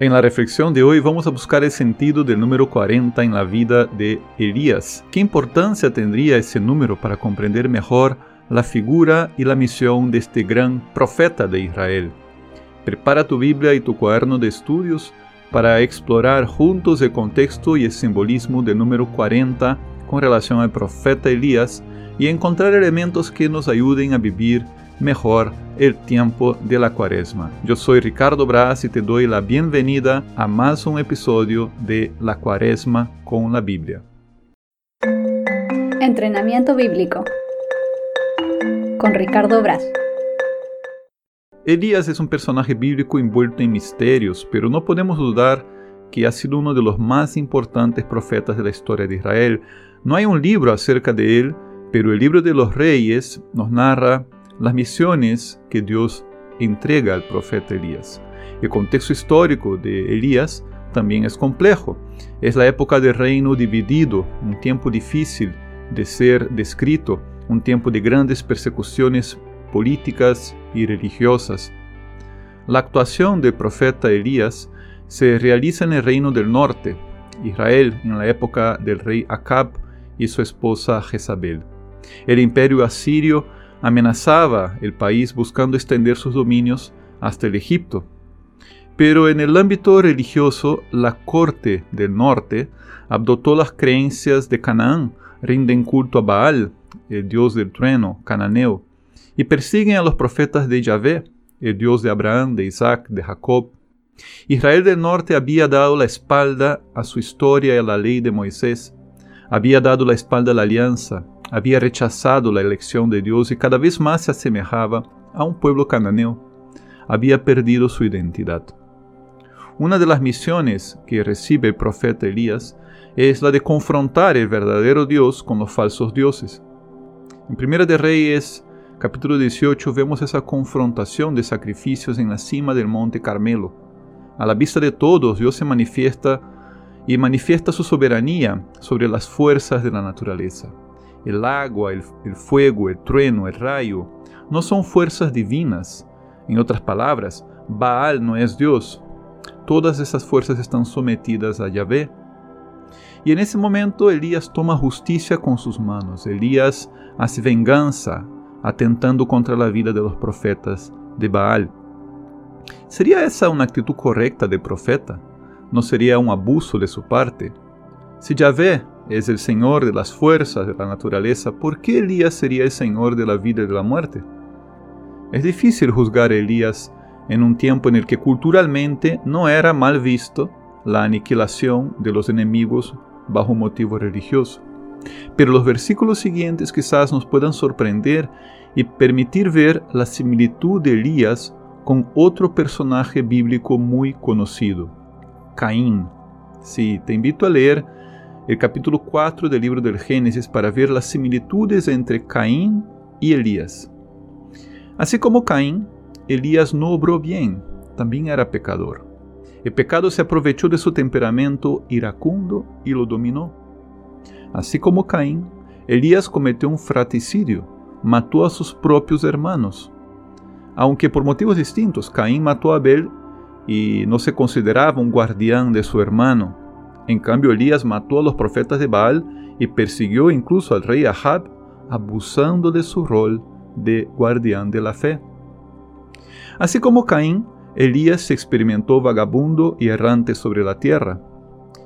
En la reflexión de hoy vamos a buscar el sentido del número 40 en la vida de Elías. ¿Qué importancia tendría ese número para comprender mejor la figura y la misión de este gran profeta de Israel? Prepara tu Biblia y tu cuaderno de estudios para explorar juntos el contexto y el simbolismo del número 40 con relación al profeta Elías y encontrar elementos que nos ayuden a vivir mejor el tiempo de la cuaresma. Yo soy Ricardo Braz y te doy la bienvenida a más un episodio de La cuaresma con la Biblia. Entrenamiento bíblico con Ricardo Braz. Elías es un personaje bíblico envuelto en misterios, pero no podemos dudar que ha sido uno de los más importantes profetas de la historia de Israel. No hay un libro acerca de él, pero el libro de los reyes nos narra las misiones que Dios entrega al profeta Elías. El contexto histórico de Elías también es complejo. Es la época del reino dividido, un tiempo difícil de ser descrito, un tiempo de grandes persecuciones políticas y religiosas. La actuación del profeta Elías se realiza en el reino del norte, Israel, en la época del rey Acab y su esposa Jezabel. El imperio asirio amenazaba el país buscando extender sus dominios hasta el Egipto. Pero en el ámbito religioso, la corte del norte adoptó las creencias de Canaán, rinden culto a Baal, el dios del trueno cananeo, y persiguen a los profetas de Yahvé, el dios de Abraham, de Isaac, de Jacob. Israel del norte había dado la espalda a su historia y a la ley de Moisés, había dado la espalda a la alianza, había rechazado la elección de Dios y cada vez más se asemejaba a un pueblo cananeo. Había perdido su identidad. Una de las misiones que recibe el profeta Elías es la de confrontar el verdadero Dios con los falsos dioses. En Primera de Reyes, capítulo 18, vemos esa confrontación de sacrificios en la cima del monte Carmelo. A la vista de todos, Dios se manifiesta y manifiesta su soberanía sobre las fuerzas de la naturaleza el agua, el, fuego, el trueno, el rayo, no son fuerzas divinas. En otras palabras, Baal no es Dios. Todas esas fuerzas están sometidas a Yahvé. Y en ese momento Elías toma justicia con sus manos. Elías hace venganza, atentando contra la vida de los profetas de Baal. ¿Sería esa una actitud correcta del profeta? ¿No sería un abuso de su parte? Si Yahvé es el Señor de las fuerzas de la naturaleza, ¿por qué Elías sería el Señor de la vida y de la muerte? Es difícil juzgar a Elías en un tiempo en el que culturalmente no era mal visto la aniquilación de los enemigos bajo motivo religioso. Pero los versículos siguientes quizás nos puedan sorprender y permitir ver la similitud de Elías con otro personaje bíblico muy conocido, Caín. Sí, te invito a leer el capítulo 4 del libro del Génesis para ver las similitudes entre Caín y Elías. Así como Caín, Elías no obró bien, también era pecador. El pecado se aprovechó de su temperamento iracundo y lo dominó. Así como Caín, Elías cometió un fratricidio, mató a sus propios hermanos. Aunque por motivos distintos, Caín mató a Abel y no se consideraba un guardián de su hermano, en cambio, Elías mató a los profetas de Baal y persiguió incluso al rey Ahab, abusando de su rol de guardián de la fe. Así como Caín, Elías se experimentó vagabundo y errante sobre la tierra,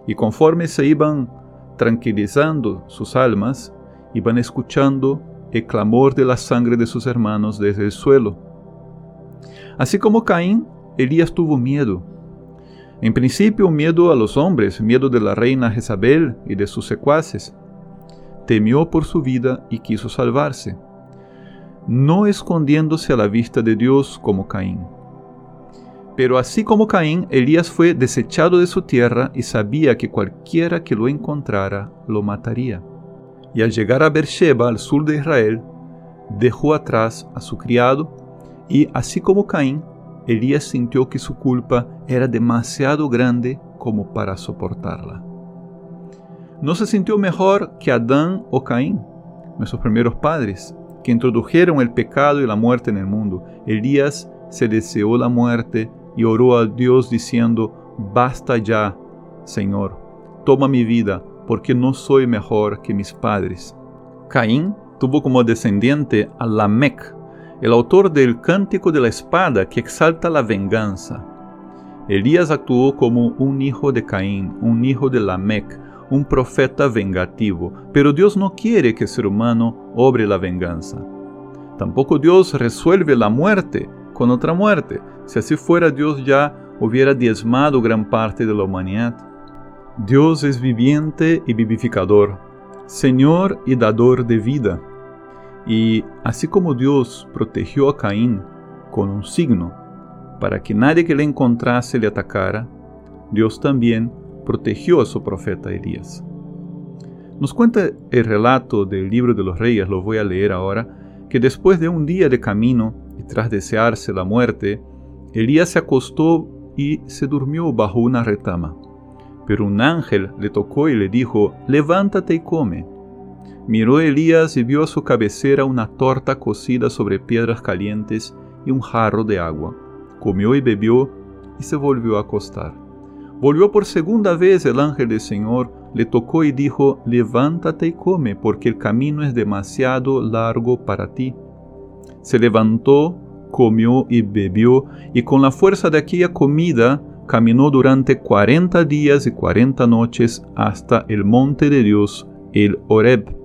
y conforme se iban tranquilizando sus almas, iban escuchando el clamor de la sangre de sus hermanos desde el suelo. Así como Caín, Elías tuvo miedo en principio, miedo a los hombres, miedo de la reina Jezabel y de sus secuaces. Temió por su vida y quiso salvarse, no escondiéndose a la vista de Dios como Caín. Pero así como Caín, Elías fue desechado de su tierra y sabía que cualquiera que lo encontrara lo mataría. Y al llegar a Beersheba, al sur de Israel, dejó atrás a su criado y, así como Caín, Elías sintió que su culpa era demasiado grande como para soportarla. No se sintió mejor que Adán o Caín, nuestros primeros padres, que introdujeron el pecado y la muerte en el mundo. Elías se deseó la muerte y oró a Dios diciendo, basta ya, Señor, toma mi vida, porque no soy mejor que mis padres. Caín tuvo como descendiente a Lamec, el autor del Cántico de la Espada que exalta la venganza. Elías actuó como un hijo de Caín, un hijo de Lamec, un profeta vengativo, pero Dios no quiere que el ser humano obre la venganza. Tampoco Dios resuelve la muerte con otra muerte. Si así fuera, Dios ya hubiera diezmado gran parte de la humanidad. Dios es viviente y vivificador, Señor y dador de vida. Y así como Dios protegió a Caín con un signo para que nadie que le encontrase le atacara, Dios también protegió a su profeta Elías. Nos cuenta el relato del libro de los reyes, lo voy a leer ahora, que después de un día de camino y tras desearse la muerte, Elías se acostó y se durmió bajo una retama. Pero un ángel le tocó y le dijo, levántate y come. Miró Elías y vio a su cabecera una torta cocida sobre piedras calientes y un jarro de agua. Comió y bebió y se volvió a acostar. Volvió por segunda vez el ángel del Señor, le tocó y dijo, levántate y come, porque el camino es demasiado largo para ti. Se levantó, comió y bebió, y con la fuerza de aquella comida caminó durante cuarenta días y cuarenta noches hasta el monte de Dios, el Horeb.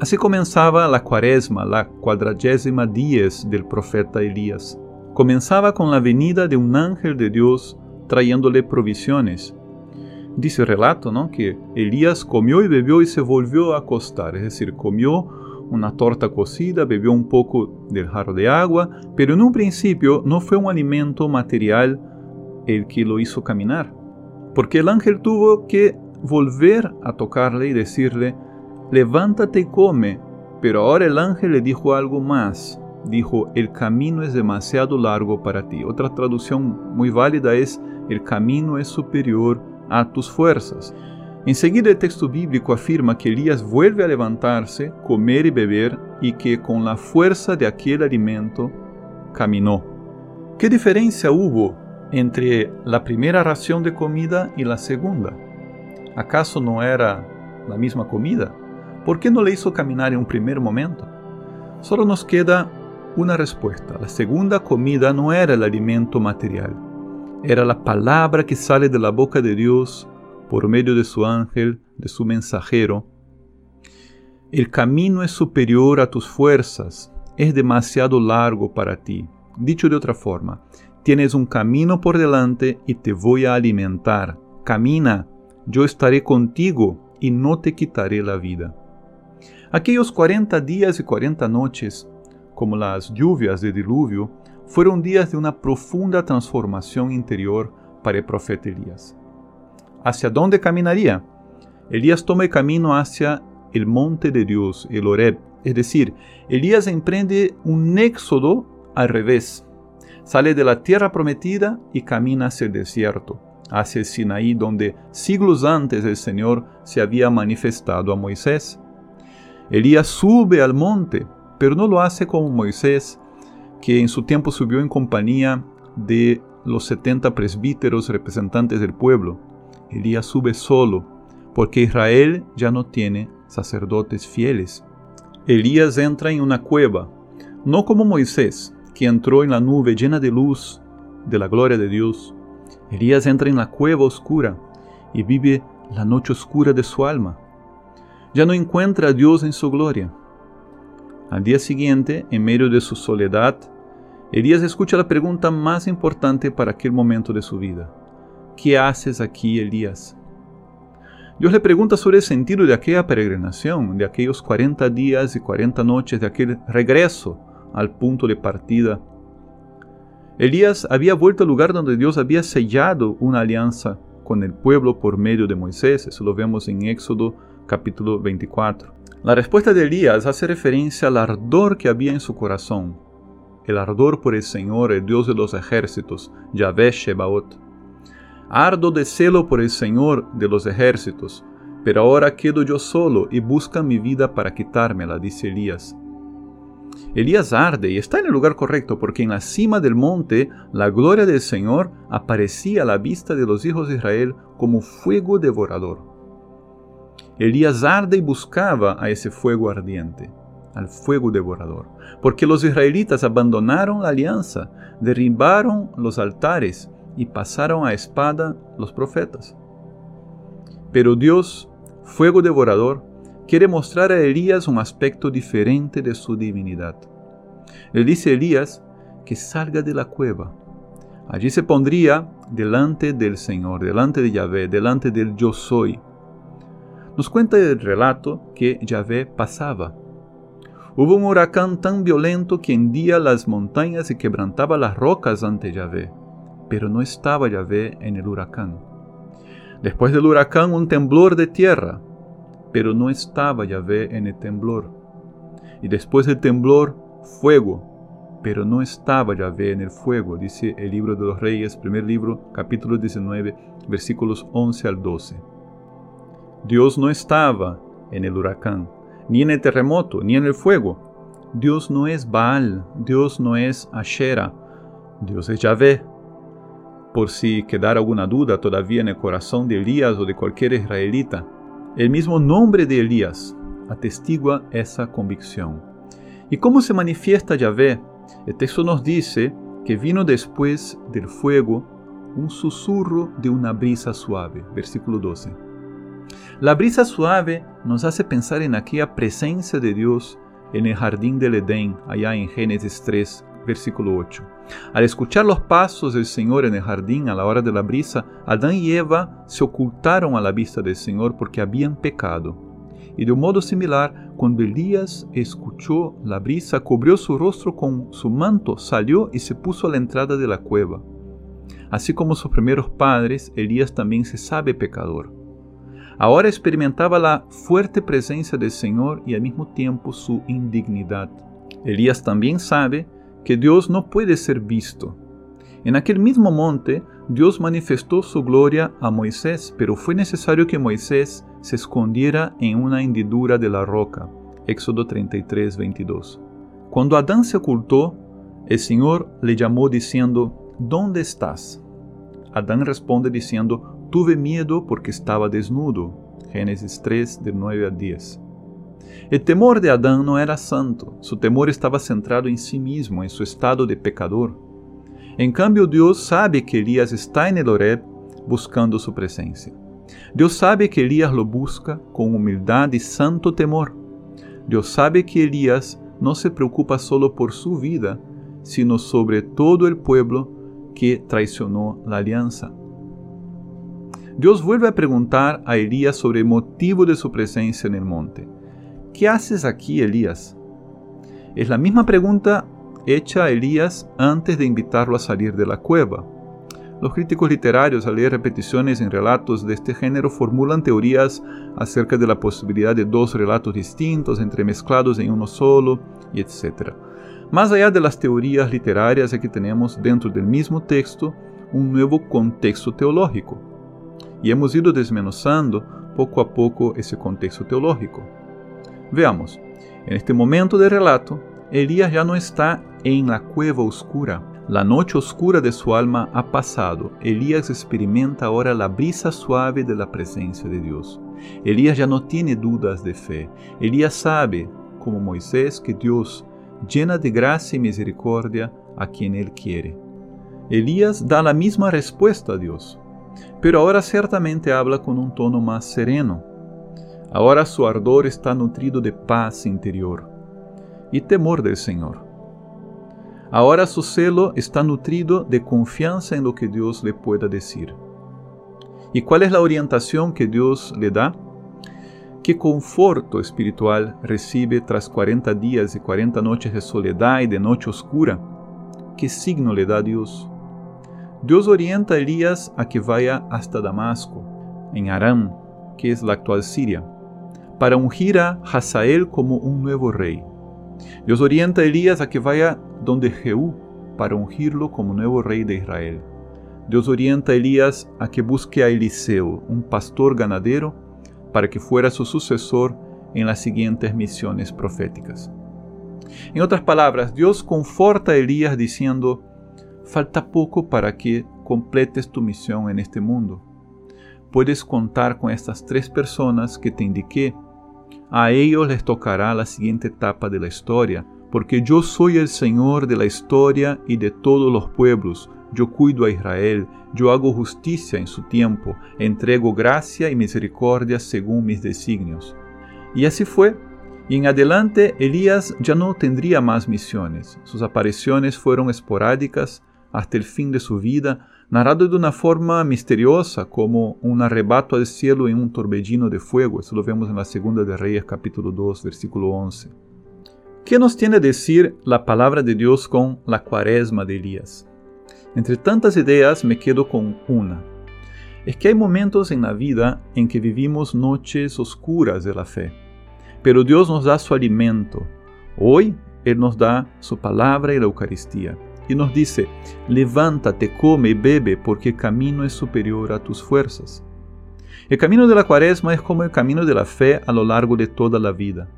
Así comenzaba la cuaresma, la cuadragésima días del profeta Elías. Comenzaba con la venida de un ángel de Dios trayéndole provisiones. Dice el relato ¿no? que Elías comió y bebió y se volvió a acostar, es decir, comió una torta cocida, bebió un poco del jarro de agua, pero en un principio no fue un alimento material el que lo hizo caminar, porque el ángel tuvo que volver a tocarle y decirle, levántate y come, pero ahora el ángel le dijo algo más, dijo, el camino es demasiado largo para ti. Otra traducción muy válida es, el camino es superior a tus fuerzas. Enseguida el texto bíblico afirma que Elías vuelve a levantarse, comer y beber, y que con la fuerza de aquel alimento caminó. ¿Qué diferencia hubo entre la primera ración de comida y la segunda? ¿Acaso no era la misma comida? ¿Por qué no le hizo caminar en un primer momento? Solo nos queda una respuesta. La segunda comida no era el alimento material, era la palabra que sale de la boca de Dios por medio de su ángel, de su mensajero. El camino es superior a tus fuerzas, es demasiado largo para ti. Dicho de otra forma, tienes un camino por delante y te voy a alimentar. Camina, yo estaré contigo y no te quitaré la vida. Aquellos 40 días y 40 noches como las lluvias de diluvio, fueron días de una profunda transformación interior para el profeta Elías. ¿Hacia dónde caminaría? Elías toma el camino hacia el monte de Dios, el Oreb, es decir, Elías emprende un éxodo al revés. Sale de la tierra prometida y camina hacia el desierto, hacia el Sinaí, donde siglos antes el Señor se había manifestado a Moisés. Elías sube al monte pero no lo hace como Moisés, que en su tiempo subió en compañía de los 70 presbíteros representantes del pueblo. Elías sube solo, porque Israel ya no tiene sacerdotes fieles. Elías entra en una cueva, no como Moisés, que entró en la nube llena de luz de la gloria de Dios. Elías entra en la cueva oscura y vive la noche oscura de su alma. Ya no encuentra a Dios en su gloria al día siguiente, en medio de su soledad, Elías escucha la pregunta más importante para aquel momento de su vida. ¿Qué haces aquí, Elías? Dios le pregunta sobre el sentido de aquella peregrinación, de aquellos 40 días y 40 noches, de aquel regreso al punto de partida. Elías había vuelto al lugar donde Dios había sellado una alianza con el pueblo por medio de Moisés, eso lo vemos en Éxodo capítulo 24. La respuesta de Elías hace referencia al ardor que había en su corazón, el ardor por el Señor, el Dios de los ejércitos, Yahvé Shebaot. Ardo de celo por el Señor de los ejércitos, pero ahora quedo yo solo y busca mi vida para quitármela, dice Elías. Elías arde y está en el lugar correcto porque en la cima del monte la gloria del Señor aparecía a la vista de los hijos de Israel como fuego devorador. Elías arde y buscaba a ese fuego ardiente, al fuego devorador, porque los israelitas abandonaron la alianza, derribaron los altares y pasaron a espada los profetas. Pero Dios, fuego devorador, quiere mostrar a Elías un aspecto diferente de su divinidad. Él dice a Elías que salga de la cueva. Allí se pondría delante del Señor, delante de Yahvé, delante del yo soy. Nos cuenta el relato que Yahvé pasaba. Hubo un huracán tan violento que hendía las montañas y quebrantaba las rocas ante Yahvé, pero no estaba Yahvé en el huracán. Después del huracán un temblor de tierra, pero no estaba Yahvé en el temblor. Y después del temblor, fuego, pero no estaba Yahvé en el fuego, dice el libro de los Reyes, primer libro, capítulo 19, versículos 11 al 12. Dios no estaba en el huracán, ni en el terremoto, ni en el fuego. Dios no es Baal, Dios no es Ashera, Dios es Yahvé. Por si quedara alguna duda todavía en el corazón de Elías o de cualquier israelita, el mismo nombre de Elías atestigua esa convicción. ¿Y cómo se manifiesta Yahvé? El texto nos dice que vino después del fuego un susurro de una brisa suave. Versículo 12. La brisa suave nos hace pensar en aquella presencia de Dios en el jardín del Edén, allá en Génesis 3, versículo 8. Al escuchar los pasos del Señor en el jardín a la hora de la brisa, Adán y Eva se ocultaron a la vista del Señor porque habían pecado. Y de un modo similar, cuando Elías escuchó la brisa, cubrió su rostro con su manto, salió y se puso a la entrada de la cueva. Así como sus primeros padres, Elías también se sabe pecador. Ahora experimentaba la fuerte presencia del Señor y al mismo tiempo su indignidad. Elías también sabe que Dios no puede ser visto. En aquel mismo monte, Dios manifestó su gloria a Moisés, pero fue necesario que Moisés se escondiera en una hendidura de la roca. Éxodo 33, 22. Cuando Adán se ocultó, el Señor le llamó diciendo, ¿Dónde estás? Adán responde diciendo, Tuve miedo porque estaba desnudo. Génesis 3, de 9 a 10. El temor de Adán no era santo, su temor estaba centrado en sí mismo, en su estado de pecador. En cambio, Dios sabe que Elías está en el Oreb buscando su presencia. Dios sabe que Elías lo busca con humildad y santo temor. Dios sabe que Elías no se preocupa solo por su vida, sino sobre todo el pueblo que traicionó la alianza. Dios vuelve a preguntar a Elías sobre el motivo de su presencia en el monte. ¿Qué haces aquí, Elías? Es la misma pregunta hecha a Elías antes de invitarlo a salir de la cueva. Los críticos literarios al leer repeticiones en relatos de este género formulan teorías acerca de la posibilidad de dos relatos distintos entremezclados en uno solo, etc. Más allá de las teorías literarias, aquí tenemos dentro del mismo texto un nuevo contexto teológico. Y hemos ido desmenuzando poco a poco ese contexto teológico. Veamos, en este momento del relato, Elías ya no está en la cueva oscura. La noche oscura de su alma ha pasado. Elías experimenta ahora la brisa suave de la presencia de Dios. Elías ya no tiene dudas de fe. Elías sabe, como Moisés, que Dios llena de gracia y misericordia a quien Él quiere. Elías da la misma respuesta a Dios, pero ahora ciertamente habla con un tono más sereno Ahora su ardor está nutrido de paz interior y temor del Señor. Ahora su celo está nutrido de confianza en lo que Dios le pueda decir. ¿Y cuál es la orientación que Dios le da? ¿Qué conforto espiritual recibe tras 40 días y 40 noches de soledad y de noche oscura? ¿Qué signo le da Dios? Dios orienta a Elías a que vaya hasta Damasco, en Aram, que es la actual Siria para ungir a Hazael como un nuevo rey. Dios orienta a Elías a que vaya donde Jehú para ungirlo como nuevo rey de Israel. Dios orienta a Elías a que busque a Eliseo, un pastor ganadero, para que fuera su sucesor en las siguientes misiones proféticas. En otras palabras, Dios conforta a Elías diciendo, falta poco para que completes tu misión en este mundo. Puedes contar con estas tres personas que te indiqué. A ellos les tocará la siguiente etapa de la historia, porque yo soy el Señor de la historia y de todos los pueblos. Yo cuido a Israel, yo hago justicia en su tiempo, entrego gracia y misericordia según mis designios. Y así fue. Y en adelante Elías ya no tendría más misiones. Sus apariciones fueron esporádicas hasta el fin de su vida, narrado de una forma misteriosa como un arrebato al cielo en un torbellino de fuego. Eso lo vemos en la segunda de Reyes capítulo 2 versículo 11. ¿Qué nos tiene a decir la palabra de Dios con la cuaresma de Elías? Entre tantas ideas me quedo con una. Es que hay momentos en la vida en que vivimos noches oscuras de la fe pero Dios nos da su alimento. Hoy Él nos da su palabra y la Eucaristía. Y nos dice, levántate, come y bebe, porque el camino es superior a tus fuerzas. El camino de la cuaresma es como el camino de la fe a lo largo de toda la vida.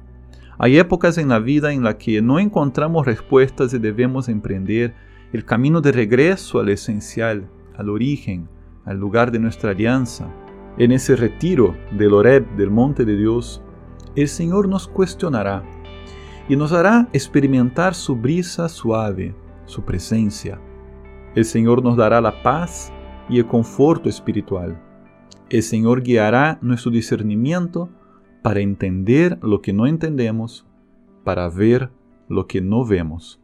Hay épocas en la vida en las que no encontramos respuestas y debemos emprender el camino de regreso al esencial, al origen, al lugar de nuestra alianza. En ese retiro del Oreb, del monte de Dios, el Señor nos cuestionará y nos hará experimentar su brisa suave, su presencia. El Señor nos dará la paz y el conforto espiritual. El Señor guiará nuestro discernimiento para entender lo que no entendemos, para ver lo que no vemos.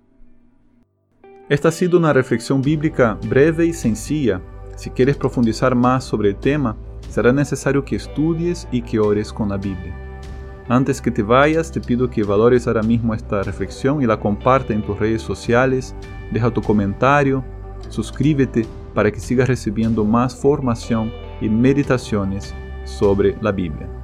Esta ha sido una reflexión bíblica breve y sencilla. Si quieres profundizar más sobre el tema, será necesario que estudies y que ores con la Biblia. Antes que te vayas, te pido que valores ahora mismo esta reflexión y la comparta en tus redes sociales, deja tu comentario, suscríbete para que sigas recibiendo más formación y meditaciones sobre la Biblia.